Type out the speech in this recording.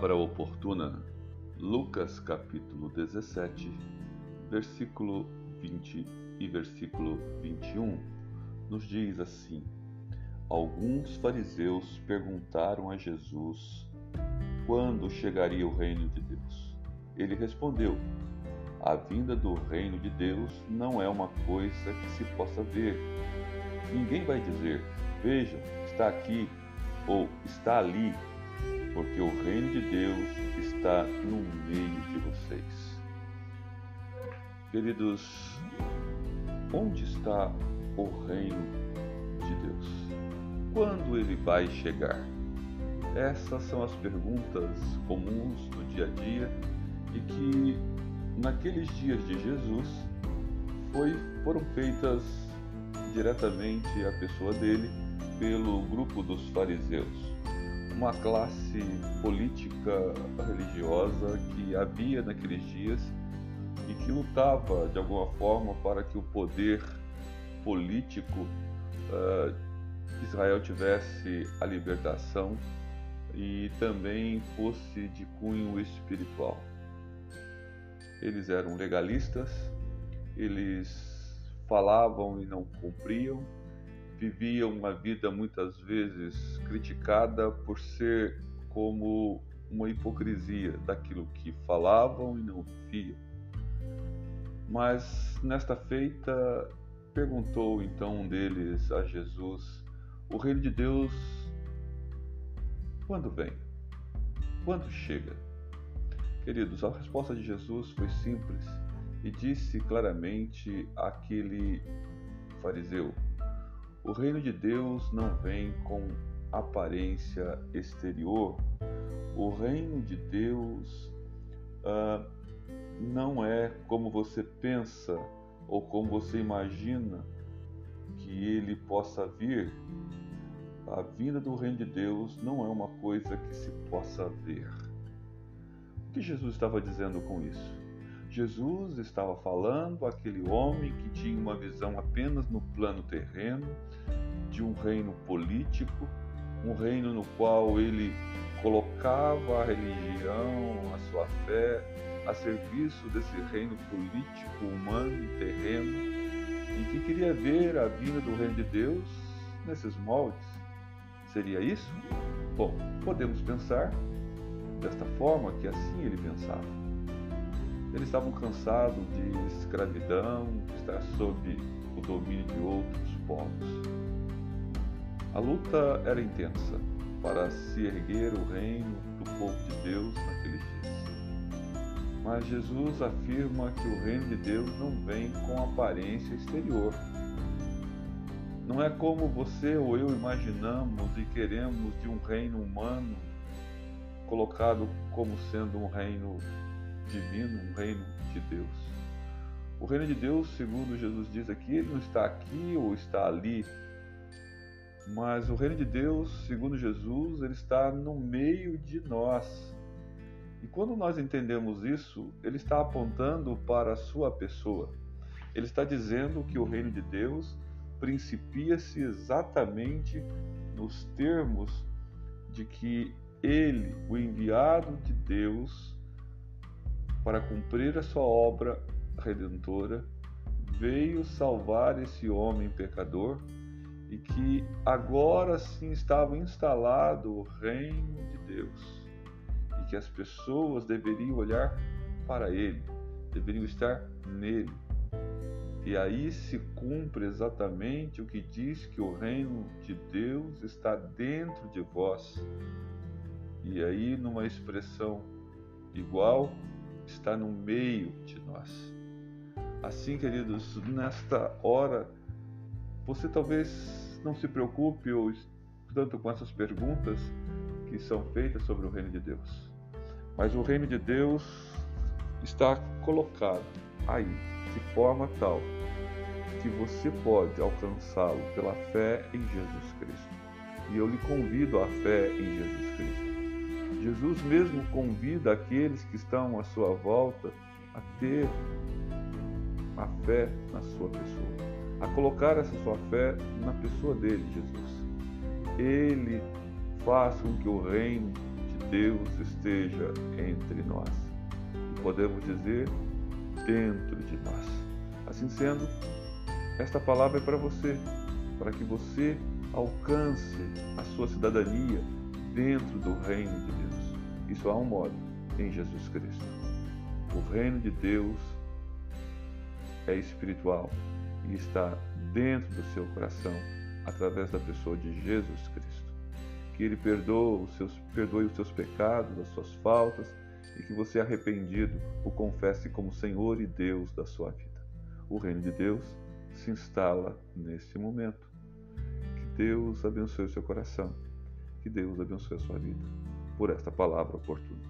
Palavra oportuna, Lucas capítulo 17, versículo 20 e versículo 21, nos diz assim: Alguns fariseus perguntaram a Jesus quando chegaria o reino de Deus. Ele respondeu: A vinda do reino de Deus não é uma coisa que se possa ver. Ninguém vai dizer: Vejam, está aqui ou está ali porque o reino de Deus está no meio de vocês. Queridos, onde está o reino de Deus? Quando ele vai chegar? Essas são as perguntas comuns do dia a dia e que naqueles dias de Jesus foi, foram feitas diretamente à pessoa dele pelo grupo dos fariseus uma classe política religiosa que havia naqueles dias e que lutava de alguma forma para que o poder político uh, de Israel tivesse a libertação e também fosse de cunho espiritual. Eles eram legalistas, eles falavam e não cumpriam, vivia uma vida muitas vezes criticada por ser como uma hipocrisia daquilo que falavam e não viviam. Mas nesta feita perguntou então um deles a Jesus: O reino de Deus quando vem? Quando chega? Queridos, a resposta de Jesus foi simples e disse claramente àquele fariseu: o reino de Deus não vem com aparência exterior. O reino de Deus uh, não é como você pensa ou como você imagina que ele possa vir. A vinda do reino de Deus não é uma coisa que se possa ver. O que Jesus estava dizendo com isso? Jesus estava falando àquele homem que tinha uma visão apenas no plano terreno, de um reino político, um reino no qual ele colocava a religião, a sua fé a serviço desse reino político, humano, terreno, e que queria ver a vinda do reino de Deus nesses moldes. Seria isso? Bom, podemos pensar desta forma que assim ele pensava. Eles estavam cansados de escravidão, de estar sob o domínio de outros povos. A luta era intensa para se erguer o reino do povo de Deus naqueles dias. Mas Jesus afirma que o reino de Deus não vem com aparência exterior. Não é como você ou eu imaginamos e queremos de um reino humano colocado como sendo um reino divino, um reino de Deus. O reino de Deus, segundo Jesus diz aqui, ele não está aqui ou está ali, mas o reino de Deus, segundo Jesus, ele está no meio de nós. E quando nós entendemos isso, ele está apontando para a sua pessoa. Ele está dizendo que o reino de Deus principia-se exatamente nos termos de que ele, o enviado de Deus, para cumprir a sua obra redentora, veio salvar esse homem pecador e que agora sim estava instalado o reino de Deus e que as pessoas deveriam olhar para ele, deveriam estar nele. E aí se cumpre exatamente o que diz que o reino de Deus está dentro de vós. E aí, numa expressão igual, está no meio de nós. Assim, queridos, nesta hora, você talvez não se preocupe ou tanto com essas perguntas que são feitas sobre o reino de Deus. Mas o reino de Deus está colocado aí de forma tal que você pode alcançá-lo pela fé em Jesus Cristo. E eu lhe convido à fé em Jesus Cristo. Jesus mesmo convida aqueles que estão à sua volta a ter a fé na sua pessoa, a colocar essa sua fé na pessoa dele, Jesus. Ele faz com que o reino de Deus esteja entre nós. E podemos dizer, dentro de nós. Assim sendo, esta palavra é para você, para que você alcance a sua cidadania dentro do reino de Deus. Isso há um modo em Jesus Cristo. O reino de Deus é espiritual e está dentro do seu coração através da pessoa de Jesus Cristo. Que Ele perdoe os seus, perdoe os seus pecados, as suas faltas e que você, arrependido, o confesse como Senhor e Deus da sua vida. O reino de Deus se instala neste momento. Que Deus abençoe o seu coração. Que Deus abençoe a sua vida por esta palavra oportuna.